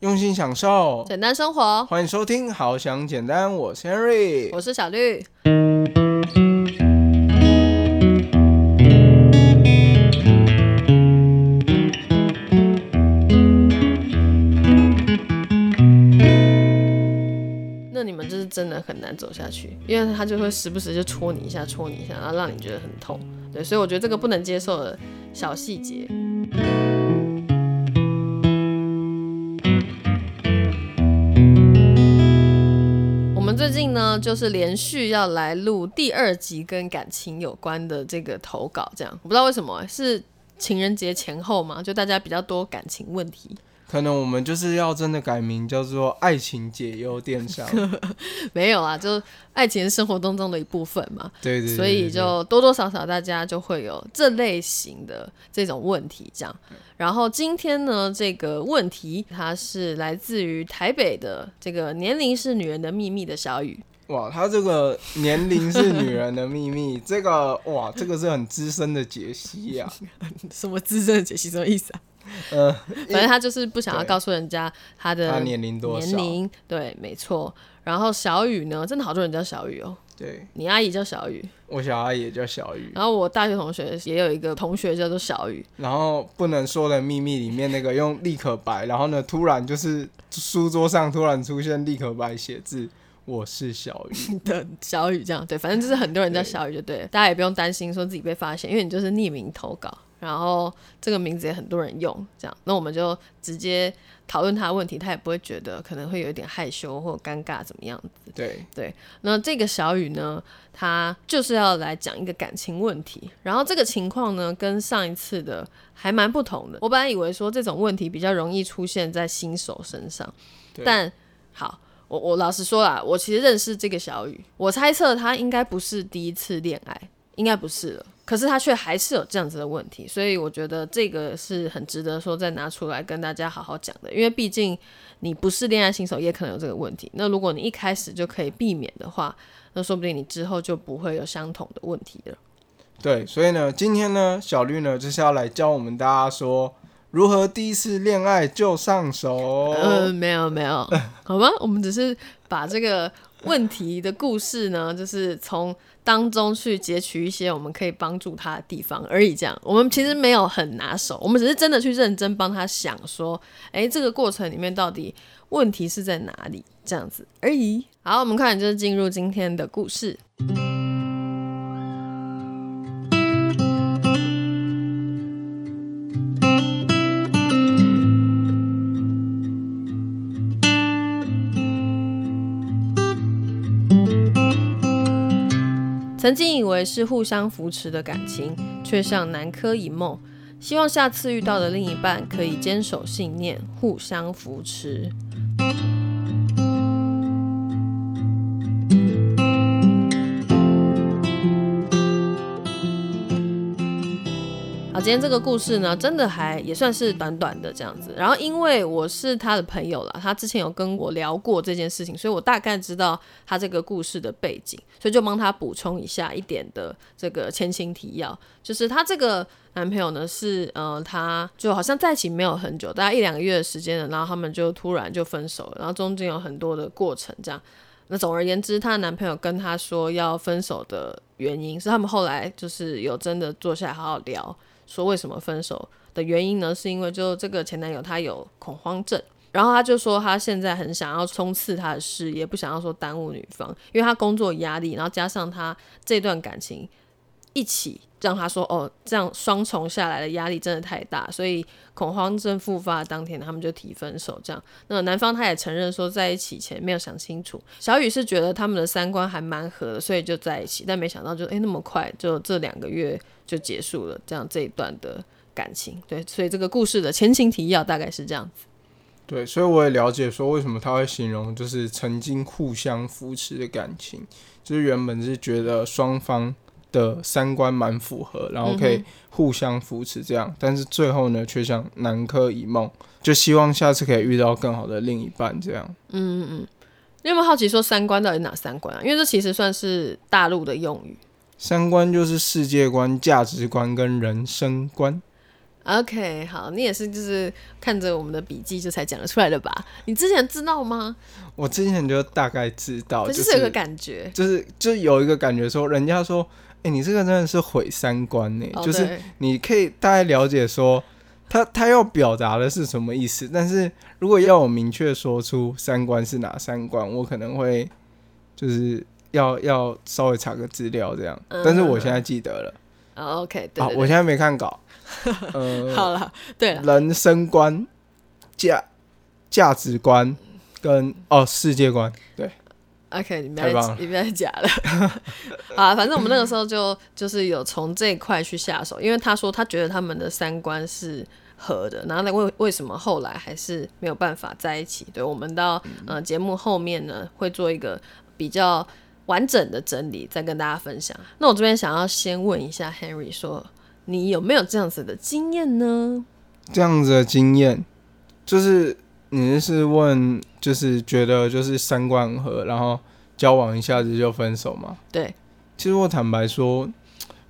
用心享受，简单生活。欢迎收听《好想简单》，我是 Henry，我是小绿。那你们就是真的很难走下去，因为他就会时不时就戳你一下，戳你一下，然后让你觉得很痛。对，所以我觉得这个不能接受的小细节。近呢，就是连续要来录第二集跟感情有关的这个投稿，这样我不知道为什么是情人节前后嘛，就大家比较多感情问题。可能我们就是要真的改名叫做“爱情解忧电商”，没有啊，就爱情生活当中的一部分嘛。对对。所以就多多少少大家就会有这类型的这种问题，这样。然后今天呢，这个问题它是来自于台北的这个年龄是女人的秘密的小雨。哇，他这个年龄是女人的秘密，这个哇，这个是很资深的解析呀。什么资深的解析？什么意思啊？呃，反正他就是不想要告诉人家他的年龄多年龄对，没错。然后小雨呢，真的好多人叫小雨哦。对，你阿姨叫小雨，我小阿姨也叫小雨。然后我大学同学也有一个同学叫做小雨。然后不能说的秘密里面那个用立可白，然后呢，突然就是书桌上突然出现立可白写字，我是小雨 的小雨，这样对，反正就是很多人叫小雨就对了，大家也不用担心说自己被发现，因为你就是匿名投稿。然后这个名字也很多人用，这样，那我们就直接讨论他的问题，他也不会觉得可能会有一点害羞或尴尬怎么样子。对对，那这个小雨呢，他就是要来讲一个感情问题，然后这个情况呢，跟上一次的还蛮不同的。我本来以为说这种问题比较容易出现在新手身上，但好，我我老实说啦，我其实认识这个小雨，我猜测他应该不是第一次恋爱，应该不是了。可是他却还是有这样子的问题，所以我觉得这个是很值得说再拿出来跟大家好好讲的。因为毕竟你不是恋爱新手，也可能有这个问题。那如果你一开始就可以避免的话，那说不定你之后就不会有相同的问题了。对，所以呢，今天呢，小绿呢就是要来教我们大家说如何第一次恋爱就上手。嗯，没有没有，好吗？我们只是把这个问题的故事呢，就是从。当中去截取一些我们可以帮助他的地方而已，这样我们其实没有很拿手，我们只是真的去认真帮他想说，哎，这个过程里面到底问题是在哪里，这样子而已。好，我们快点就是进入今天的故事。曾经以为是互相扶持的感情，却像南柯一梦。希望下次遇到的另一半可以坚守信念，互相扶持。今天这个故事呢，真的还也算是短短的这样子。然后因为我是他的朋友了，他之前有跟我聊过这件事情，所以我大概知道他这个故事的背景，所以就帮他补充一下一点的这个前情提要。就是他这个男朋友呢，是呃，他就好像在一起没有很久，大概一两个月的时间了，然后他们就突然就分手了，然后中间有很多的过程这样。那总而言之，她男朋友跟她说要分手的原因是，他们后来就是有真的坐下来好好聊。说为什么分手的原因呢？是因为就这个前男友他有恐慌症，然后他就说他现在很想要冲刺他的事业，不想要说耽误女方，因为他工作压力，然后加上他这段感情一起让他说哦，这样双重下来的压力真的太大，所以恐慌症复发当天他们就提分手。这样，那男方他也承认说在一起前没有想清楚，小雨是觉得他们的三观还蛮合的，所以就在一起，但没想到就诶那么快就这两个月。就结束了，这样这一段的感情，对，所以这个故事的前情提要大概是这样子。对，所以我也了解说为什么他会形容就是曾经互相扶持的感情，就是原本是觉得双方的三观蛮符合，然后可以互相扶持这样，但是最后呢却像南柯一梦，就希望下次可以遇到更好的另一半这样。嗯嗯嗯，你有没有好奇说三观到底哪三观啊？因为这其实算是大陆的用语。三观就是世界观、价值观跟人生观。OK，好，你也是就是看着我们的笔记就才讲得出来的吧？你之前知道吗？我之前就大概知道，就就是有个感觉，就是就有一个感觉说，人家说，哎、你这个真的是毁三观呢、哦就是你可以大概了解说，他他要表达的是什么意思，但是如果要我明确说出三观是哪三观，我可能会就是要要稍微查个资料这样，嗯但是我现在记得了，哦 OK，对。好，对我现在没看稿，呃，好了，对了，人生观、价价值观跟哦世界观，对，OK，你不要你不要再假了。好啊，反正我们那个时候就就是有从这一块去下手，因为他说他觉得他们的三观是合的，然后呢为为什么后来还是没有办法在一起？对我们到呃节目后面呢会做一个比较完整的整理，再跟大家分享。那我这边想要先问一下 Henry 说，你有没有这样子的经验呢？这样子的经验，就是你是问，就是觉得就是三观很合，然后交往一下子就分手吗？对，其实我坦白说，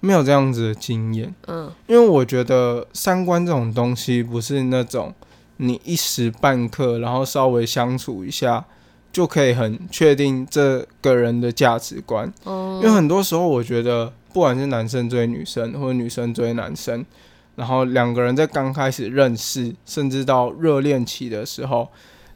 没有这样子的经验，嗯因为我觉得三观这种东西不是那种你一时半刻，然后稍微相处一下就可以很确定这个人的价值观。哦因为很多时候，我觉得不管是男生追女生，或者女生追男生，然后两个人在刚开始认识，甚至到热恋期的时候，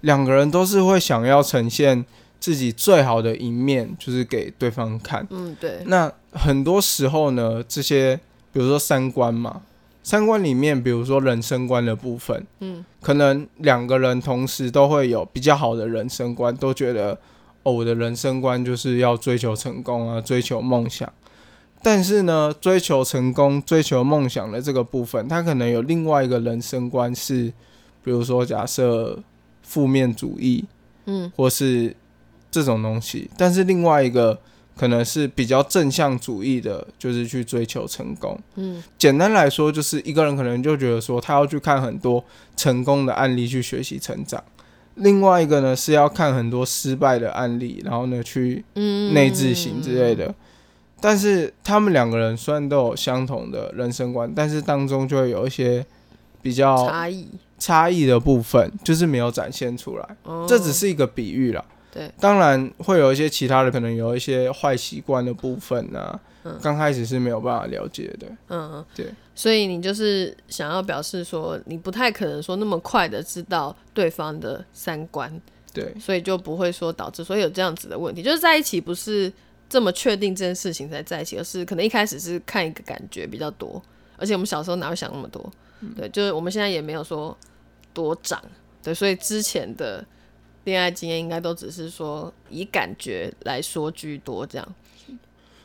两个人都是会想要呈现自己最好的一面，就是给对方看。嗯对，那很多时候呢，这些比如说三观嘛，三观里面，比如说人生观的部分，嗯可能两个人同时都会有比较好的人生观，都觉得哦，我的人生观就是要追求成功啊，追求梦想。但是呢，追求成功、追求梦想的这个部分，他可能有另外一个人生观是，比如说假设负面主义，嗯或是这种东西。但是另外一个可能是比较正向主义的，就是去追求成功。嗯简单来说，就是一个人可能就觉得说，他要去看很多成功的案例去学习成长；另外一个呢是要看很多失败的案例，然后呢去嗯，内置型之类的。但是他们两个人虽然都有相同的人生观，但是当中就会有一些比较差异，差异的部分，就是没有展现出来。哦。这只是一个比喻啦。对，当然会有一些其他的，可能有一些坏习惯的部分啊，嗯。刚开始是没有办法了解的。嗯，嗯。对，所以你就是想要表示说，你不太可能说那么快的知道对方的三观，对，所以就不会说导致所以有这样子的问题，就是在一起不是这么确定这件事情才在一起，而是可能一开始是看一个感觉比较多，而且我们小时候哪会想那么多？对，就是我们现在也没有说多长，对，所以之前的恋爱经验应该都只是说以感觉来说居多，这样。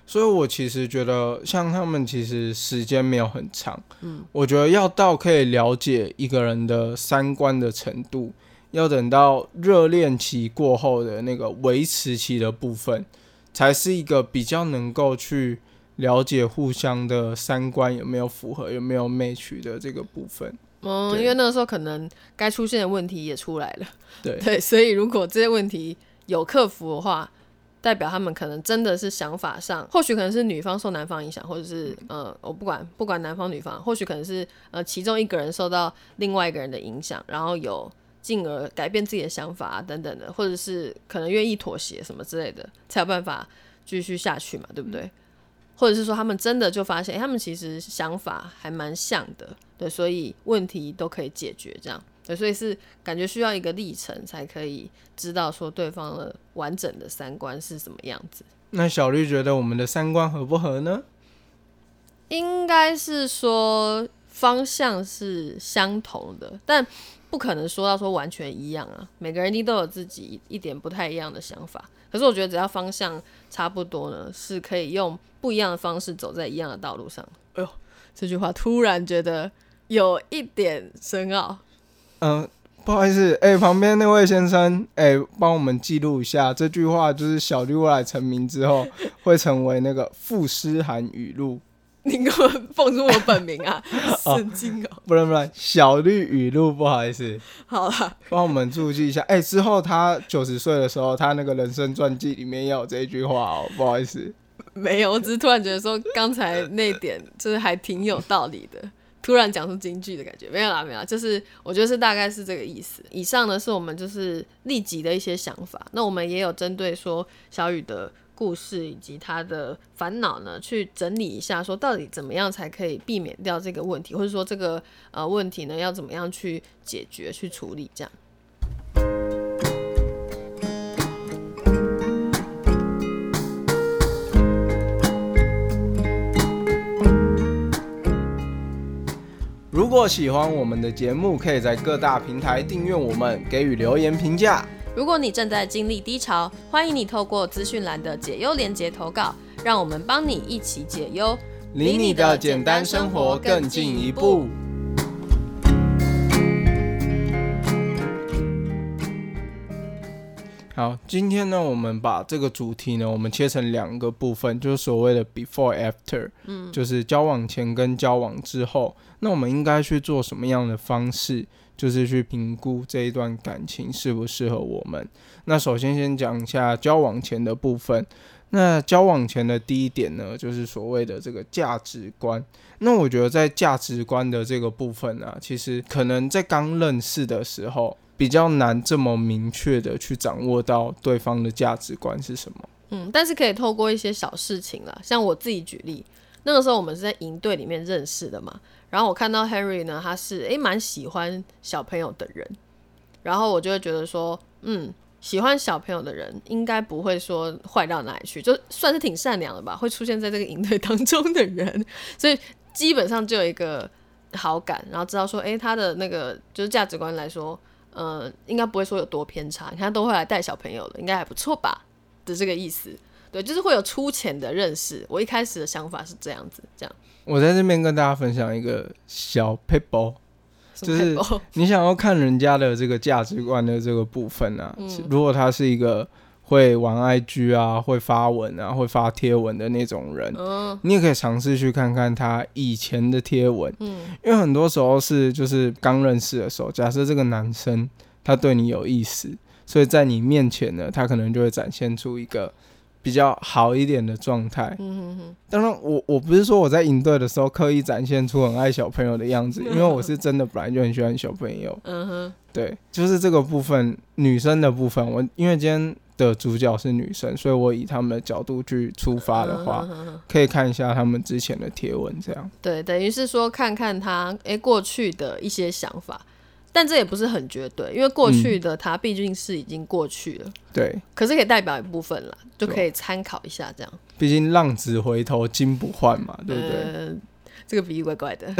所以我其实觉得，像他们其实时间没有很长，嗯，我觉得要到可以了解一个人的三观的程度，要等到热恋期过后的那个维持期的部分，才是一个比较能够去了解互相的三观有没有符合，有没有 match 的这个部分。嗯，因为那个时候可能该出现的问题也出来了。对，对，所以如果这些问题有克服的话，代表他们可能真的是想法上，或许可能是女方受男方影响，或者是呃，我不管不管男方女方，或许可能是呃其中一个人受到另外一个人的影响，然后有进而改变自己的想法啊等等的，或者是可能愿意妥协什么之类的，才有办法继续下去嘛，对不对？或者是说他们真的就发现，诶他们其实想法还蛮像的，对，所以问题都可以解决，这样，对，所以是感觉需要一个历程才可以知道说对方的完整的三观是什么样子。那小绿觉得我们的三观合不合呢？应该是说方向是相同的，但不可能说到说完全一样啊。每个人一定都有自己一点不太一样的想法。可是我觉得只要方向差不多呢，是可以用不一样的方式走在一样的道路上。哎呦，这句话突然觉得有一点深奥。嗯、不好意思，哎、旁边那位先生，哎、帮我们记录一下这句话，就是小绿未来成名之后会成为那个傅诗涵语录，你给我放出我本名啊，神经哦！不然不然，小绿语录，不好意思，好了，帮我们注记一下。哎、之后他九十岁的时候，他那个人生传记里面也有这一句话哦，不好意思。没有，我只是突然觉得说刚才那点就是还挺有道理的。突然讲出京剧的感觉，没有啦，没有啦，就是我觉得是大概是这个意思。以上呢是我们就是立即的一些想法，那我们也有针对说小雨的故事以及他的烦恼呢，去整理一下，说到底怎么样才可以避免掉这个问题，或者说这个呃问题呢要怎么样去解决、去处理这样。如果喜欢我们的节目，可以在各大平台订阅我们，给予留言评价。如果你正在经历低潮，欢迎你透过资讯栏的解忧连接投稿，让我们帮你一起解忧，离你的简单生活更进一步。好，今天呢，我们把这个主题呢，我们切成两个部分，就是所谓的 before after，嗯，就是交往前跟交往之后，那我们应该去做什么样的方式，就是去评估这一段感情适不适合我们。那首先先讲一下交往前的部分。那交往前的第一点呢，就是所谓的这个价值观。那我觉得在价值观的这个部分啊，其实可能在刚认识的时候。比较难这么明确的去掌握到对方的价值观是什么。嗯，但是可以透过一些小事情啦，像我自己举例，那个时候我们是在营队里面认识的嘛，然后我看到 Henry 呢，他是诶蛮喜欢小朋友的人，然后我就会觉得说，嗯，喜欢小朋友的人应该不会说坏到哪里去，就算是挺善良的吧，会出现在这个营队当中的人，所以基本上就有一个好感，然后知道说，诶，他的那个就是价值观来说。呃，应该不会说有多偏差，你看都会来带小朋友了，应该还不错吧的这个意思，对，就是会有粗浅的认识。我一开始的想法是这样子，这样。我在这边跟大家分享一个小 paper，就是你想要看人家的这个价值观的这个部分啊，如果他是一个。会玩 IG 啊，会发文啊，会发贴文的那种人，你也可以尝试去看看他以前的贴文，嗯，因为很多时候是就是刚认识的时候，假设这个男生他对你有意思，所以在你面前呢，他可能就会展现出一个比较好一点的状态。嗯哼哼。当然，我我不是说我在营队的时候刻意展现出很爱小朋友的样子，因为我是真的本来就很喜欢小朋友。嗯哼。对，就是这个部分，女生的部分，我因为今天。的主角是女生，所以我以他们的角度去出发的话，可以看一下他们之前的贴文，这样对，等于是说看看他诶过去的一些想法，但这也不是很绝对，因为过去的它毕竟是已经过去了，对，可是可以代表一部分了，就可以参考一下这样。毕竟浪子回头金不换嘛，对不对？这个比喻怪怪的。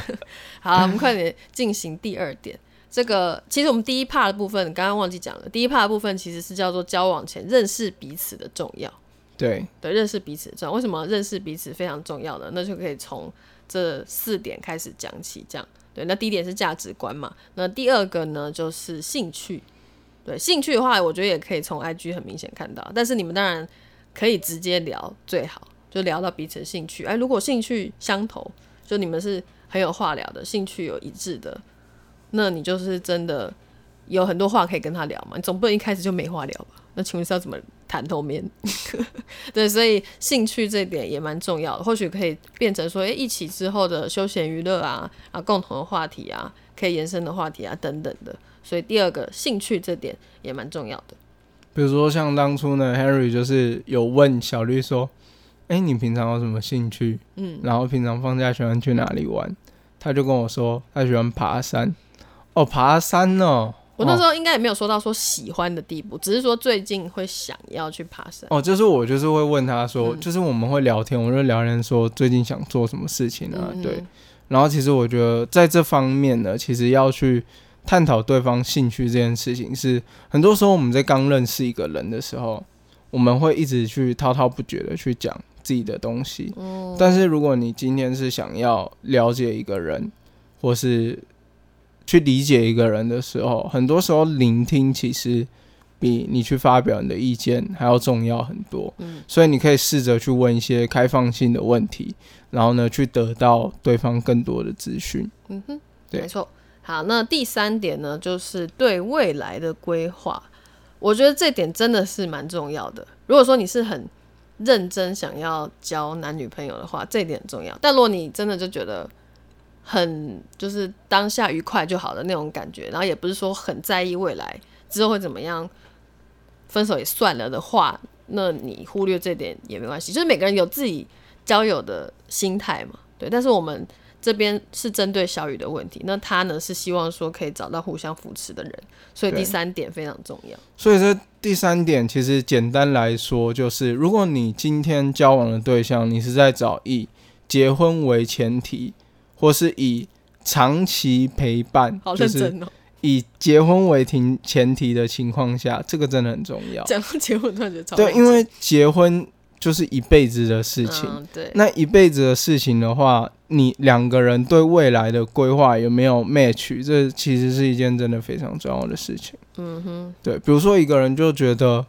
好，我们快点进行第二点。这个其实我们第一 part 的部分刚刚忘记讲了，第一 part 的部分其实是叫做交往前认识彼此的重要。对对，认识彼此重要。为什么认识彼此非常重要呢？那就可以从这四点开始讲起。这样那第一点是价值观嘛。那第二个呢就是兴趣。对，兴趣的话，我觉得也可以从 IG 很明显看到。但是你们当然可以直接聊最好，就聊到彼此兴趣。哎，如果兴趣相投，就你们是很有话聊的，兴趣有一致的。那你就是真的有很多话可以跟他聊嘛？你总不能一开始就没话聊吧？那请问是要怎么谈头面？对，所以兴趣这点也蛮重要的，或许可以变成说，诶，一起之后的休闲娱乐啊，啊，共同的话题啊，可以延伸的话题啊，等等的。所以第二个兴趣这点也蛮重要的。比如说像当初呢，Harry 就是有问小绿说，哎，你平常有什么兴趣？嗯，然后平常放假喜欢去哪里玩？他就跟我说，他喜欢爬山。哦，爬山哦！我那时候应该也没有说到说喜欢的地步，只是说最近会想要去爬山。哦，就是我就是会问他说，就是我们会聊天，我就聊天说最近想做什么事情啊？对。然后其实我觉得在这方面呢，其实要去探讨对方兴趣这件事情，是很多时候我们在刚认识一个人的时候，我们会一直去滔滔不绝的去讲自己的东西。嗯。但是如果你今天是想要了解一个人，或是去理解一个人的时候，很多时候聆听其实比你去发表你的意见还要重要很多。嗯，所以你可以试着去问一些开放性的问题，然后呢，去得到对方更多的资讯。嗯哼，对，没错。好，那第三点呢，就是对未来的规划。我觉得这点真的是蛮重要的。如果说你是很认真想要交男女朋友的话，这点很重要。但如果你真的就觉得，很就是当下愉快就好的那种感觉，然后也不是说很在意未来之后会怎么样，分手也算了的话，那你忽略这点也没关系。就是每个人有自己交友的心态嘛，对。但是我们这边是针对小雨的问题，那他呢是希望说可以找到互相扶持的人，所以第三点非常重要。所以这第三点其实简单来说，就是如果你今天交往的对象，你是在找以结婚为前提，或是以长期陪伴，好就是认真哦，以结婚为前前提的情况下，这个真的很重要。讲到结婚突然觉得超对，因为结婚就是一辈子的事情。嗯、对，那一辈子的事情的话，你两个人对未来的规划有没有 match？这其实是一件真的非常重要的事情。嗯哼，对，比如说一个人就觉得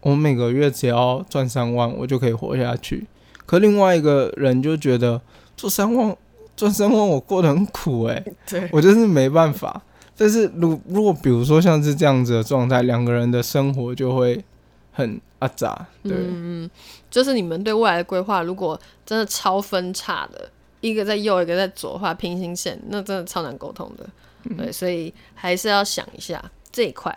我每个月只要赚三万，我就可以活下去，可另外一个人就觉得做三万赚三万我过得很苦诶、对，我就是没办法。但是如如果比如说像是这样子的状态，两个人的生活就会很阿杂，对，嗯嗯，就是你们对未来的规划，如果真的超分叉的，一个在右，一个在左的话，平行线，那真的超难沟通的。嗯对，所以还是要想一下这一块。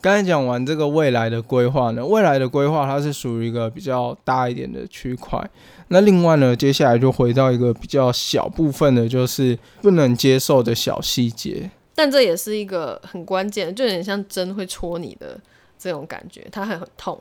刚才讲完这个未来的规划呢，未来的规划它是属于一个比较大一点的区块。那另外呢，接下来就回到一个比较小部分的，就是不能接受的小细节。但这也是一个很关键，就有点像针会戳你的这种感觉，它会很痛。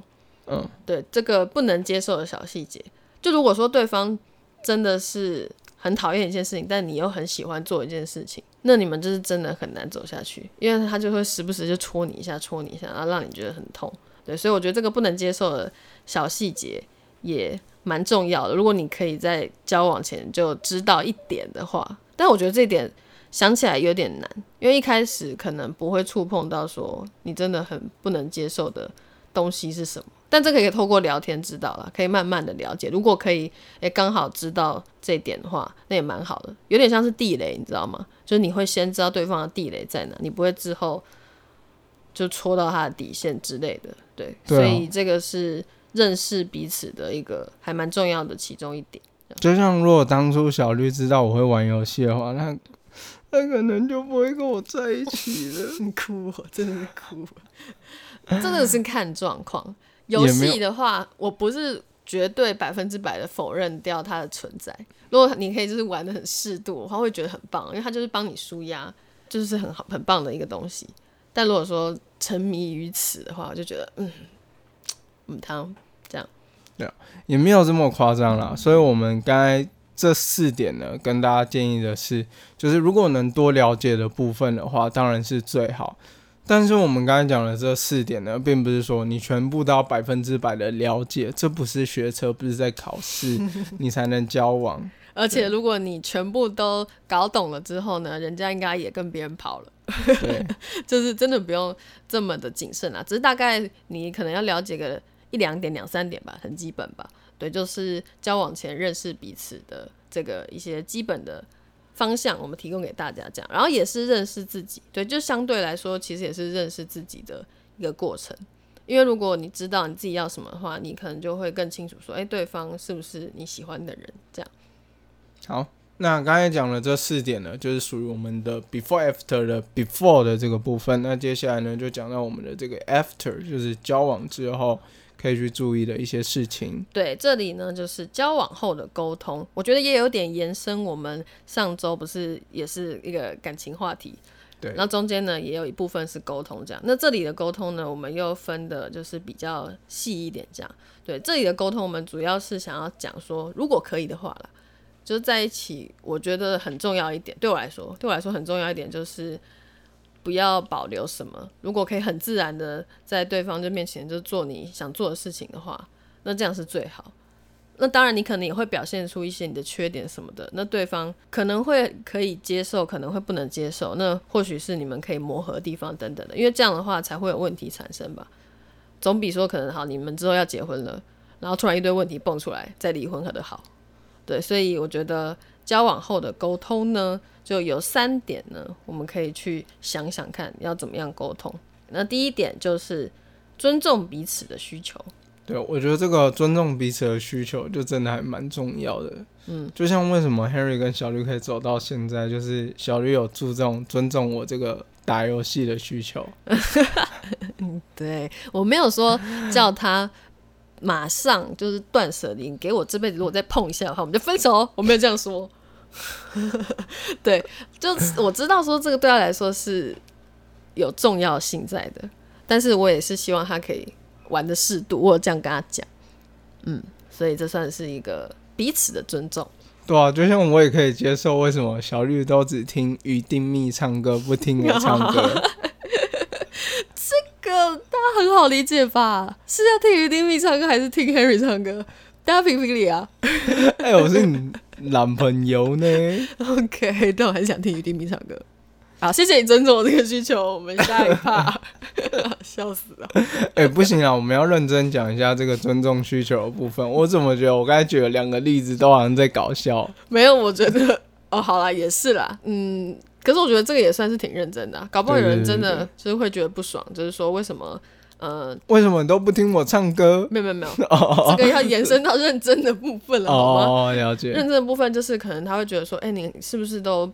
嗯，对，这个不能接受的小细节，就如果说对方真的是很讨厌一件事情，但你又很喜欢做一件事情，那你们就是真的很难走下去，因为他就会时不时就戳你一下，戳你一下，然后让你觉得很痛。对，所以我觉得这个不能接受的小细节也蛮重要的。如果你可以在交往前就知道一点的话，但我觉得这一点想起来有点难，因为一开始可能不会触碰到说你真的很不能接受的东西是什么。但这个可以透过聊天知道了，可以慢慢的了解。如果可以，诶、刚好知道这一点的话，那也蛮好的。有点像是地雷，你知道吗？就是你会先知道对方的地雷在哪，你不会之后就戳到他的底线之类的。对，所以这个是认识彼此的一个还蛮重要的其中一点。就像如果当初小绿知道我会玩游戏的话，那那可能就不会跟我在一起了。你哭、我，真的是哭、真 的是看状况。游戏的话，我不是绝对百分之百的否认掉它的存在。如果你可以就是玩的很适度的话，会觉得很棒，因为它就是帮你舒压，就是很好很棒的一个东西。但如果说沉迷于此的话，我就觉得嗯，嗯，汤这样，也没有这么夸张啦。所以我们刚才这四点呢，跟大家建议的是，就是如果能多了解的部分的话，当然是最好。但是我们刚才讲的这四点呢，并不是说你全部都要百分之百的了解，这不是学车，不是在考试，你才能交往。而且如果你全部都搞懂了之后呢，人家应该也跟别人跑了。对，就是真的不用这么的谨慎啊，只是大概你可能要了解个一两点、两三点吧，很基本吧。对，就是交往前认识彼此的这个一些基本的方向，我们提供给大家这样，然后也是认识自己。对，就相对来说，其实也是认识自己的一个过程。因为如果你知道你自己要什么的话，你可能就会更清楚说，哎、对方是不是你喜欢的人？这样。好，那刚才讲了这四点呢，就是属于我们的 before after 的 before 的这个部分。那接下来呢，就讲到我们的这个 after，就是交往之后可以去注意的一些事情。对，这里呢就是交往后的沟通，我觉得也有点延伸。我们上周不是也是一个感情话题，对然后中间呢也有一部分是沟通，这样。那这里的沟通呢，我们又分的就是比较细一点，这样。对，这里的沟通我们主要是想要讲说，如果可以的话啦，就是在一起，我觉得很重要一点，对我来说，对我来说很重要一点就是。不要保留什么，如果可以很自然的在对方就面前就做你想做的事情的话，那这样是最好。那当然，你可能也会表现出一些你的缺点什么的，那对方可能会可以接受，可能会不能接受，那或许是你们可以磨合的地方等等的，因为这样的话才会有问题产生吧。总比说可能好，你们之后要结婚了，然后突然一堆问题蹦出来，再离婚可能好。对，所以我觉得交往后的沟通呢，就有三点呢，我们可以去想想看要怎么样沟通。那第一点就是尊重彼此的需求。对，我觉得这个尊重彼此的需求，就真的还蛮重要的。嗯，就像为什么 Harry 跟小绿可以走到现在，就是小绿有注重尊重我这个打游戏的需求。对我没有说叫他马上就是断舍离，给我这辈子如果再碰一下的话，我们就分手。我没有这样说。对，就我知道说这个对他来说是有重要性在的，但是我也是希望他可以玩的适度，我有这样跟他讲。嗯，所以这算是一个彼此的尊重。对啊，就像我也可以接受为什么小绿都只听于丁密唱歌，不听我唱歌。这个大家很好理解吧？是要听于丁密唱歌，还是听 Harry 唱歌？大家评评理啊！哎、我是你男朋友呢。OK，但我很想听于丁明唱歌。好，谢谢你尊重我这个需求。我们下一趴，笑死了。哎、不行啊，我们要认真讲一下这个尊重需求的部分。我怎么觉得我刚才举了两个例子都好像在搞笑？没有，我觉得 哦，好啦，也是啦，嗯，可是我觉得这个也算是挺认真的啊、搞不好有人真的就是会觉得不爽，就是说为什么，呃，为什么你都不听我唱歌？没有没有没有，这个要延伸到认真的部分了，好吗？哦，了解。认真的部分就是可能他会觉得说，哎、你是不是都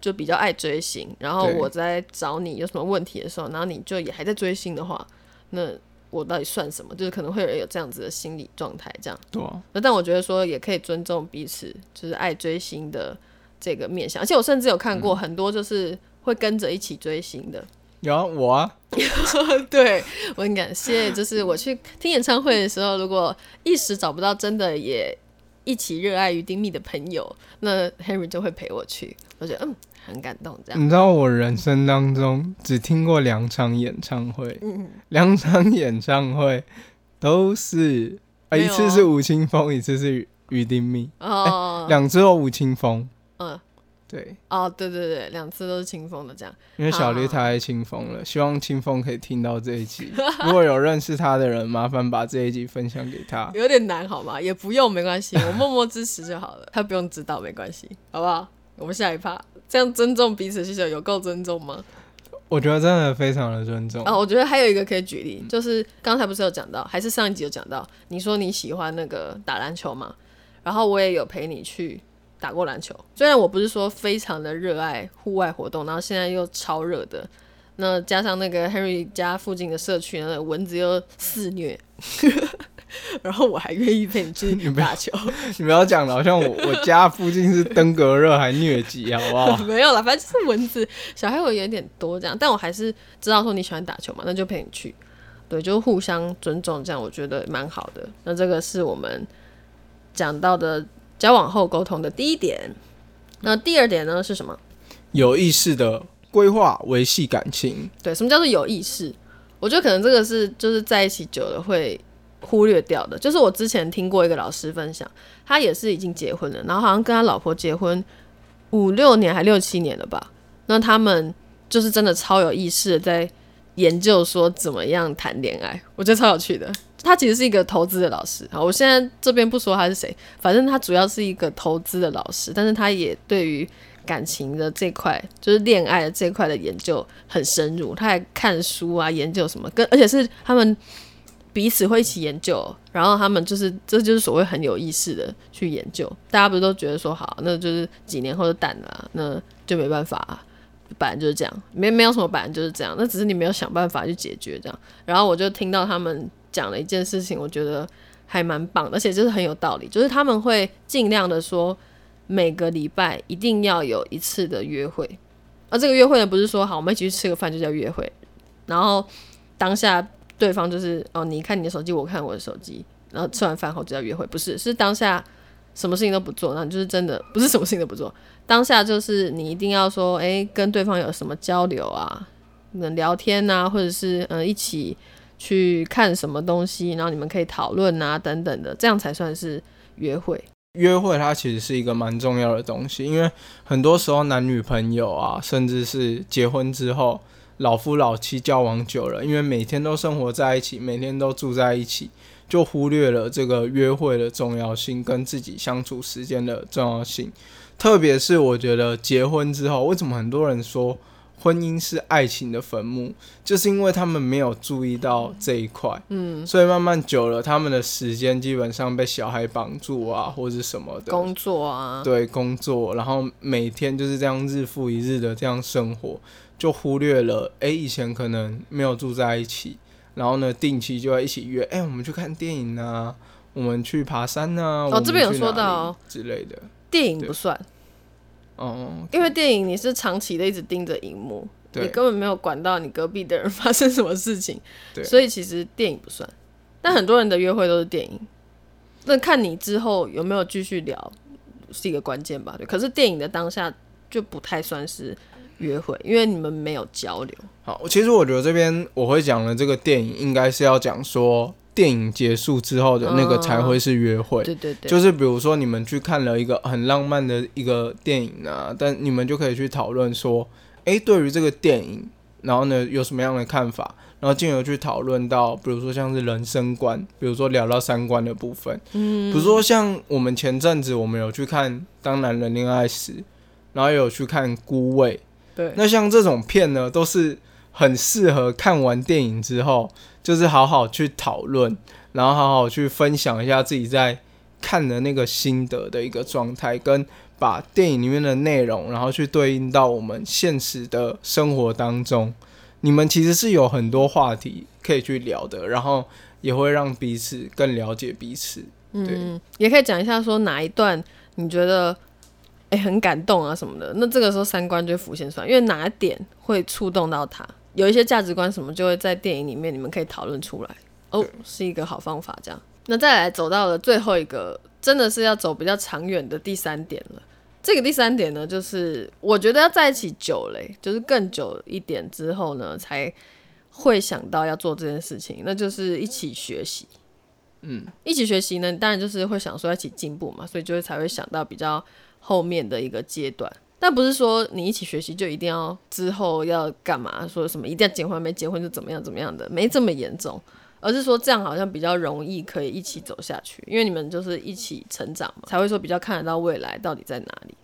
就比较爱追星？然后我在找你有什么问题的时候，然后你就也还在追星的话，那我到底算什么？就是可能会有人有这样子的心理状态，这样。对啊，那但我觉得说也可以尊重彼此，就是爱追星的这个面向。而且我甚至有看过很多就是会跟着一起追星的。有啊，我啊，对我很感谢，就是我去听演唱会的时候，如果一时找不到真的也一起热爱于丁密的朋友，那 Henry 就会陪我去。我觉得嗯很感动，这样。你知道我人生当中只听过两场演唱会，嗯，两场演唱会都是，啊，一次是吴青峰，一次是于于丁密，哦，两次都吴青峰。嗯，对，哦，对对对，两次都是清风的这样。因为小绿太爱清风了，希望清风可以听到这一集。如果有认识他的人，麻烦把这一集分享给他。有点难好吗？也不用，没关系，我默默支持就好了，他不用知道，没关系，好不好？我们下一趴，这样尊重彼此需求有够尊重吗？我觉得真的非常的尊重。啊，我觉得还有一个可以举例，就是刚才不是有讲到，还是上一集有讲到，你说你喜欢那个打篮球嘛，然后我也有陪你去打过篮球，虽然我不是说非常的热爱户外活动，然后现在又超热的，那加上那个 Henry 家附近的社区，那个蚊子又肆虐。然后我还愿意陪你去 你不打球，你不要讲的好像我我家附近是登革热还疟疾，好不好？没有啦，反正就是蚊子，小孩会有点多这样，但我还是知道说你喜欢打球嘛，那就陪你去，对，就互相尊重，这样我觉得蛮好的。那这个是我们讲到的交往后沟通的第一点。那第二点呢是什么？有意识的规划维系感情。对，什么叫做有意识？我觉得可能这个是就是在一起久了会忽略掉的。就是我之前听过一个老师分享，他也是已经结婚了，然后好像跟他老婆结婚五六年还六七年了吧。那他们就是真的超有意识的在研究说怎么样谈恋爱，我觉得超有趣的。他其实是一个投资的老师啊，我现在这边不说他是谁，反正他主要是一个投资的老师，但是他也对于感情的这块，就是恋爱的这块的研究很深入，他还看书啊，研究什么，跟而且是他们彼此会一起研究，然后他们就是这就是所谓很有意识的去研究。大家不是都觉得说好，那就是几年后就淡了、那就没办法、啊，本来就是这样，没没有什么本来就是这样，那只是你没有想办法去解决这样。然后我就听到他们讲了一件事情，我觉得还蛮棒，而且就是很有道理，就是他们会尽量的说。每个礼拜一定要有一次的约会，而这个约会呢，不是说好我们一起去吃个饭就叫约会，然后当下对方就是哦，你看你的手机，我看我的手机，然后吃完饭后就叫约会，不是，是当下什么事情都不做，那就是真的不是什么事情都不做，当下就是你一定要说，诶，跟对方有什么交流啊，能聊天啊，或者是嗯、一起去看什么东西，然后你们可以讨论啊等等的，这样才算是约会。约会它其实是一个蛮重要的东西，因为很多时候男女朋友啊，甚至是结婚之后老夫老妻交往久了，因为每天都生活在一起，每天都住在一起，就忽略了这个约会的重要性跟自己相处时间的重要性。特别是我觉得结婚之后，为什么很多人说婚姻是爱情的坟墓，就是因为他们没有注意到这一块，嗯，所以慢慢久了，他们的时间基本上被小孩绑住啊，或者什么的。工作啊，对工作，然后每天就是这样日复一日的这样生活，就忽略了哎、以前可能没有住在一起，然后呢定期就要一起约，哎、我们去看电影啊，我们去爬山啊，哦这边有说到里之类的。电影不算，哦，因为电影你是长期的一直盯着荧幕，你根本没有管到你隔壁的人 发生什么事情，对所以其实电影不算。但很多人的约会都是电影，那看你之后有没有继续聊是一个关键吧。对，可是电影的当下就不太算是约会，因为你们没有交流。好，其实我觉得这边我会讲的这个电影，应该是要讲说电影结束之后的那个才会是约会。对对对，就是比如说你们去看了一个很浪漫的一个电影啊，但你们就可以去讨论说，诶，对于这个电影，然后呢有什么样的看法，然后进而去讨论到，比如说像是人生观，比如说聊到三观的部分，嗯，比如说像我们前阵子我们有去看《当男人恋爱时》，然后也有去看《孤味》，对，那像这种片呢，都是很适合看完电影之后，就是好好去讨论，然后好好去分享一下自己在看的那个心得的一个状态，跟把电影里面的内容，然后去对应到我们现实的生活当中。你们其实是有很多话题可以去聊的，然后也会让彼此更了解彼此。对嗯，也可以讲一下说哪一段你觉得哎、很感动啊什么的，那这个时候三观就浮现出来，因为哪一点会触动到他，有一些价值观什么就会在电影里面你们可以讨论出来，哦，是一个好方法。这样，那再来走到了最后一个，真的是要走比较长远的第三点了。这个第三点呢，就是我觉得要在一起久嘞、就是更久一点之后呢，才会想到要做这件事情，那就是一起学习。嗯，一起学习呢，当然就是会想说一起进步嘛，所以就会才会想到比较后面的一个阶段。但不是说你一起学习就一定要之后要干嘛，说什么一定要结婚没结婚就怎么样怎么样的，没这么严重，而是说这样好像比较容易可以一起走下去，因为你们就是一起成长嘛，才会说比较看得到未来到底在哪里。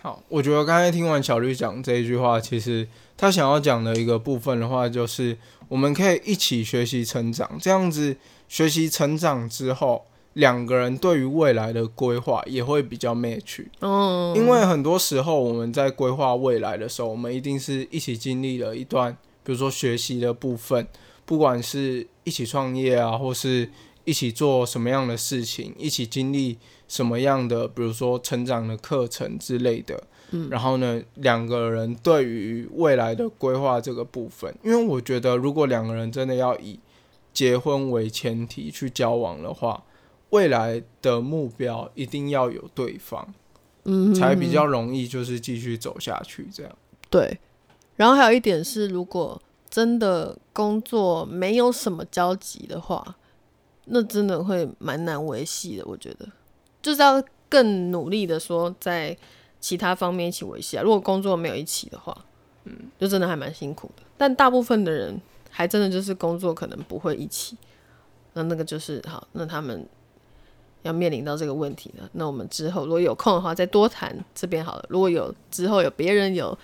好，我觉得刚才听完小绿讲这一句话，其实他想要讲的一个部分的话，就是我们可以一起学习成长，这样子学习成长之后，两个人对于未来的规划也会比较 match。嗯，因为很多时候我们在规划未来的时候，我们一定是一起经历了一段，比如说学习的部分，不管是一起创业啊，或是一起做什么样的事情，一起经历什么样的，比如说成长的课程之类的。嗯，然后呢，两个人对于未来的规划这个部分，因为我觉得如果两个人真的要以结婚为前提去交往的话，未来的目标一定要有对方。嗯才比较容易就是继续走下去这样。对，然后还有一点是，如果真的工作没有什么交集的话，那真的会蛮难维系的。我觉得就是要更努力的说，在其他方面一起维系啊。如果工作没有一起的话，嗯，就真的还蛮辛苦的。但大部分的人还真的就是工作可能不会一起，那那个就是好，那他们。要面临到这个问题呢，那我们之后如果有空的话，再多谈这边好了。如果有之后有别人有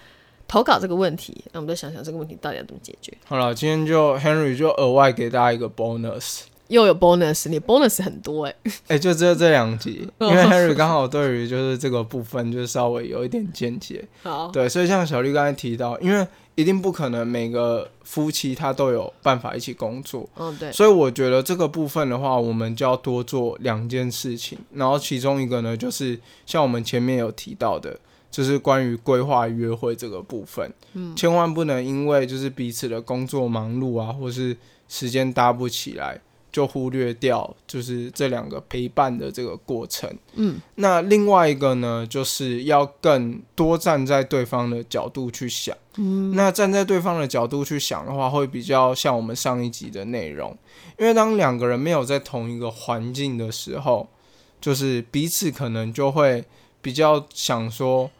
投稿这个问题，那我们再想想这个问题到底要怎么解决。好了，今天就 Henry 就额外给大家一个 bonus，又有 bonus，你 bonus 很多哎、哎、就只有这两集，因为 Henry 刚好对于就是这个部分就是稍微有一点见解，好，对，所以像小绿刚才提到，因为一定不可能每个夫妻他都有办法一起工作，嗯对，所以我觉得这个部分的话，我们就要多做两件事情。然后其中一个呢，就是像我们前面有提到的，就是关于规划约会这个部分，嗯，千万不能因为就是彼此的工作忙碌啊，或是时间搭不起来，就忽略掉就是这两个陪伴的这个过程。嗯，那另外一个呢，就是要更多站在对方的角度去想。嗯，那站在对方的角度去想的话，会比较像我们上一集的内容，因为当两个人没有在同一个环境的时候，就是彼此可能就会比较想说，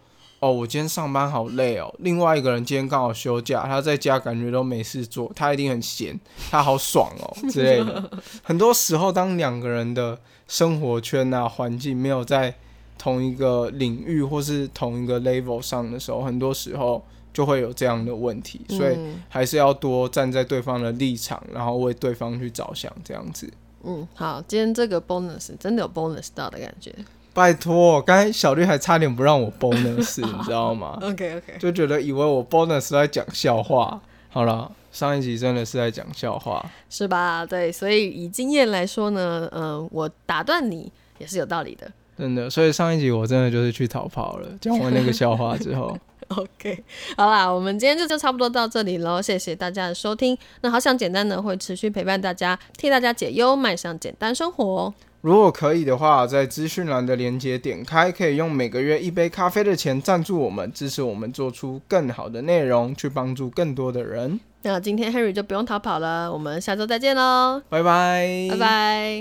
哦，我今天上班好累哦。另外一个人今天刚好休假，他在家感觉都没事做，他一定很闲，他好爽哦之类的。很多时候，当两个人的生活圈啊环境没有在同一个领域或是同一个 level 上的时候，很多时候就会有这样的问题，所以嗯还是要多站在对方的立场，然后为对方去着想，这样子。嗯，好，今天这个 bonus 真的有 bonus 到的感觉。拜托，刚才小绿还差点不让我 bonus，你知道吗？OK OK，就觉得以为我 bonus 在讲笑话。好了，上一集真的是在讲笑话。是吧？对，所以以经验来说呢，嗯、我打断你也是有道理的。真的，所以上一集我真的就是去逃跑了。讲完那个笑话之后，OK，好啦，我们今天就就差不多到这里喽，谢谢大家的收听。那好想简单的，会持续陪伴大家，替大家解忧，迈向简单生活。如果可以的话，在资讯栏的连接点开，可以用每个月一杯咖啡的钱赞助我们，支持我们做出更好的内容，去帮助更多的人。那今天 Henry 就不用逃跑了，我们下周再见喽，拜拜，拜拜。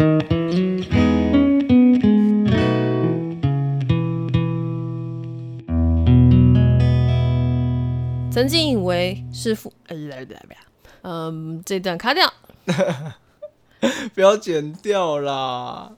曾经以为是父，呃，嗯，这段卡掉。不要剪掉啦。